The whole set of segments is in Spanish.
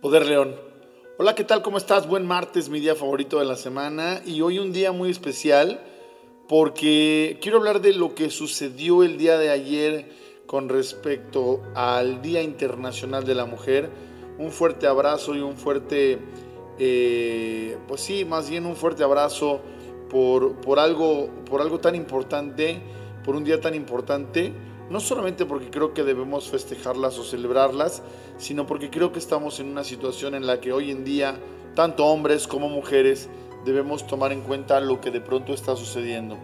Poder León. Hola, ¿qué tal? ¿Cómo estás? Buen martes, mi día favorito de la semana y hoy un día muy especial porque quiero hablar de lo que sucedió el día de ayer con respecto al Día Internacional de la Mujer. Un fuerte abrazo y un fuerte, eh, pues sí, más bien un fuerte abrazo por, por, algo, por algo tan importante, por un día tan importante no solamente porque creo que debemos festejarlas o celebrarlas, sino porque creo que estamos en una situación en la que hoy en día, tanto hombres como mujeres, debemos tomar en cuenta lo que de pronto está sucediendo.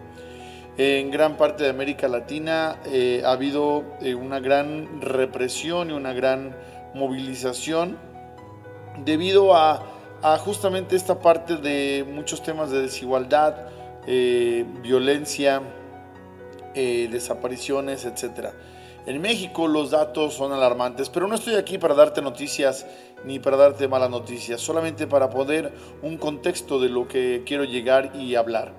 En gran parte de América Latina eh, ha habido eh, una gran represión y una gran movilización debido a, justamente esta parte de muchos temas de desigualdad, eh, violencia, eh, desapariciones, etc. En México los datos son alarmantes, pero no estoy aquí para darte noticias ni para darte malas noticias, solamente para poner un contexto de lo que quiero llegar y hablar.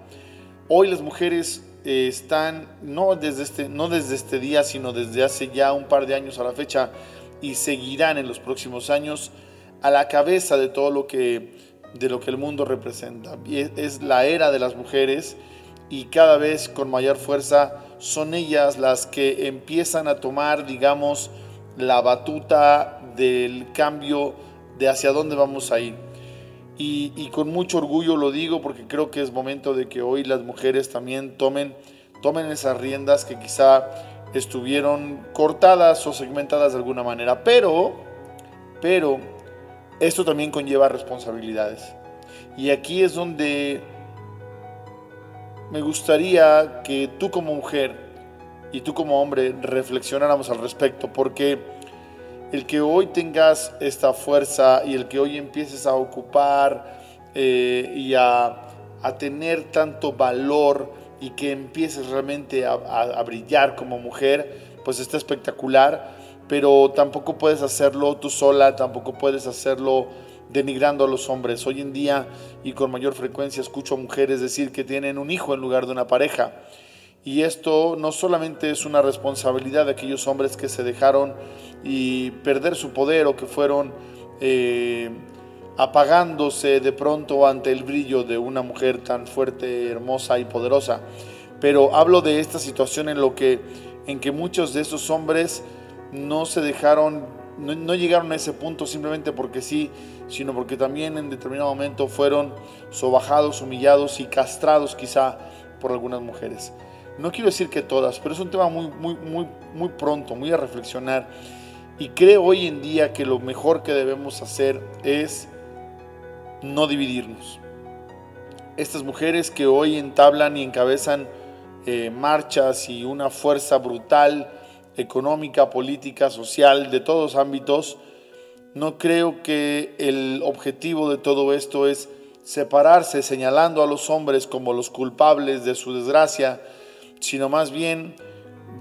Hoy las mujeres eh, están, no desde, este, no desde este día, sino desde hace ya un par de años a la fecha, y seguirán en los próximos años a la cabeza de todo lo que, de lo que el mundo representa. es la era de las mujeres y cada vez con mayor fuerza son ellas las que empiezan a tomar, digamos, la batuta del cambio de hacia dónde vamos a ir. Y, con mucho orgullo lo digo porque creo que es momento de que hoy las mujeres también tomen, tomen esas riendas que quizá estuvieron cortadas o segmentadas de alguna manera. Pero, pero, esto también conlleva responsabilidades. Y aquí es donde me gustaría que tú como mujer y tú como hombre reflexionáramos al respecto, porque el que hoy tengas esta fuerza y el que hoy empieces a ocupar eh, y a, tener tanto valor y que empieces realmente a, a brillar como mujer, pues está espectacular, pero tampoco puedes hacerlo tú sola, tampoco puedes hacerlo denigrando a los hombres. Hoy en día y con mayor frecuencia escucho a mujeres decir que tienen un hijo en lugar de una pareja. Y esto no solamente es una responsabilidad de aquellos hombres que se dejaron y perder su poder o que fueron eh, apagándose de pronto ante el brillo de una mujer tan fuerte, hermosa y poderosa. Pero hablo de esta situación en lo que en que muchos de esos hombres no se dejaron no, llegaron a ese punto simplemente porque sí, sino porque también en determinado momento fueron sobajados, humillados y castrados quizá por algunas mujeres. No quiero decir que todas, pero es un tema muy, muy, muy, muy pronto, muy a reflexionar. Y creo hoy en día que lo mejor que debemos hacer es no dividirnos. Estas mujeres que hoy entablan y encabezan eh, marchas y una fuerza brutal, económica, política, social, de todos ámbitos, no creo que el objetivo de todo esto es separarse señalando a los hombres como los culpables de su desgracia, sino más bien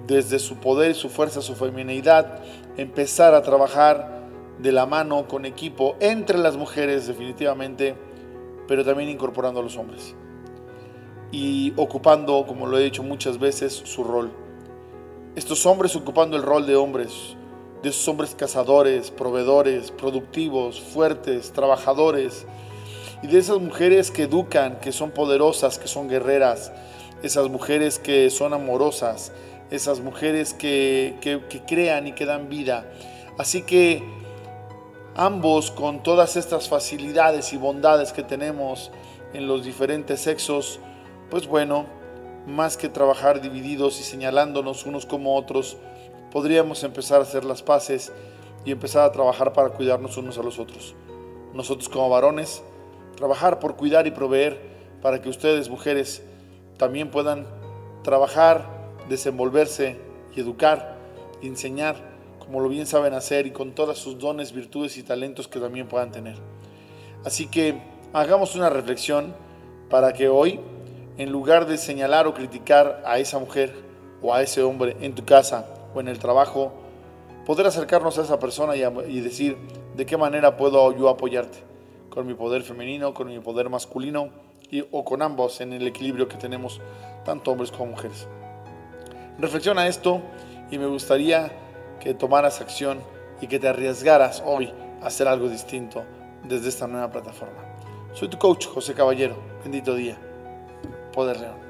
desde su poder, su fuerza, su feminidad, empezar a trabajar de la mano con equipo entre las mujeres definitivamente, pero también incorporando a los hombres y ocupando, como lo he dicho muchas veces, su rol estos hombres ocupando el rol de hombres, de esos hombres cazadores, proveedores, productivos, fuertes, trabajadores, y de esas mujeres que educan, que son poderosas, que son guerreras, esas mujeres que son amorosas, esas mujeres que, que, crean y que dan vida. Así que ambos con todas estas facilidades y bondades que tenemos en los diferentes sexos, pues bueno, más que trabajar divididos y señalándonos unos como otros, podríamos empezar a hacer las paces y empezar a trabajar para cuidarnos unos a los otros. Nosotros como varones, trabajar por cuidar y proveer para que ustedes, mujeres, también puedan trabajar, desenvolverse y educar, enseñar, como lo bien saben hacer y con todas sus dones, virtudes y talentos que también puedan tener. Así que hagamos una reflexión para que hoy en lugar de señalar o criticar a esa mujer o a ese hombre en tu casa o en el trabajo, poder acercarnos a esa persona y, decir de qué manera puedo yo apoyarte, con mi poder femenino, con mi poder masculino y, o con ambos en el equilibrio que tenemos, tanto hombres como mujeres. Reflexiona esto y me gustaría que tomaras acción y que te arriesgaras hoy hacer algo distinto desde esta nueva plataforma. Soy tu coach, José Caballero. Bendito día. Poder León.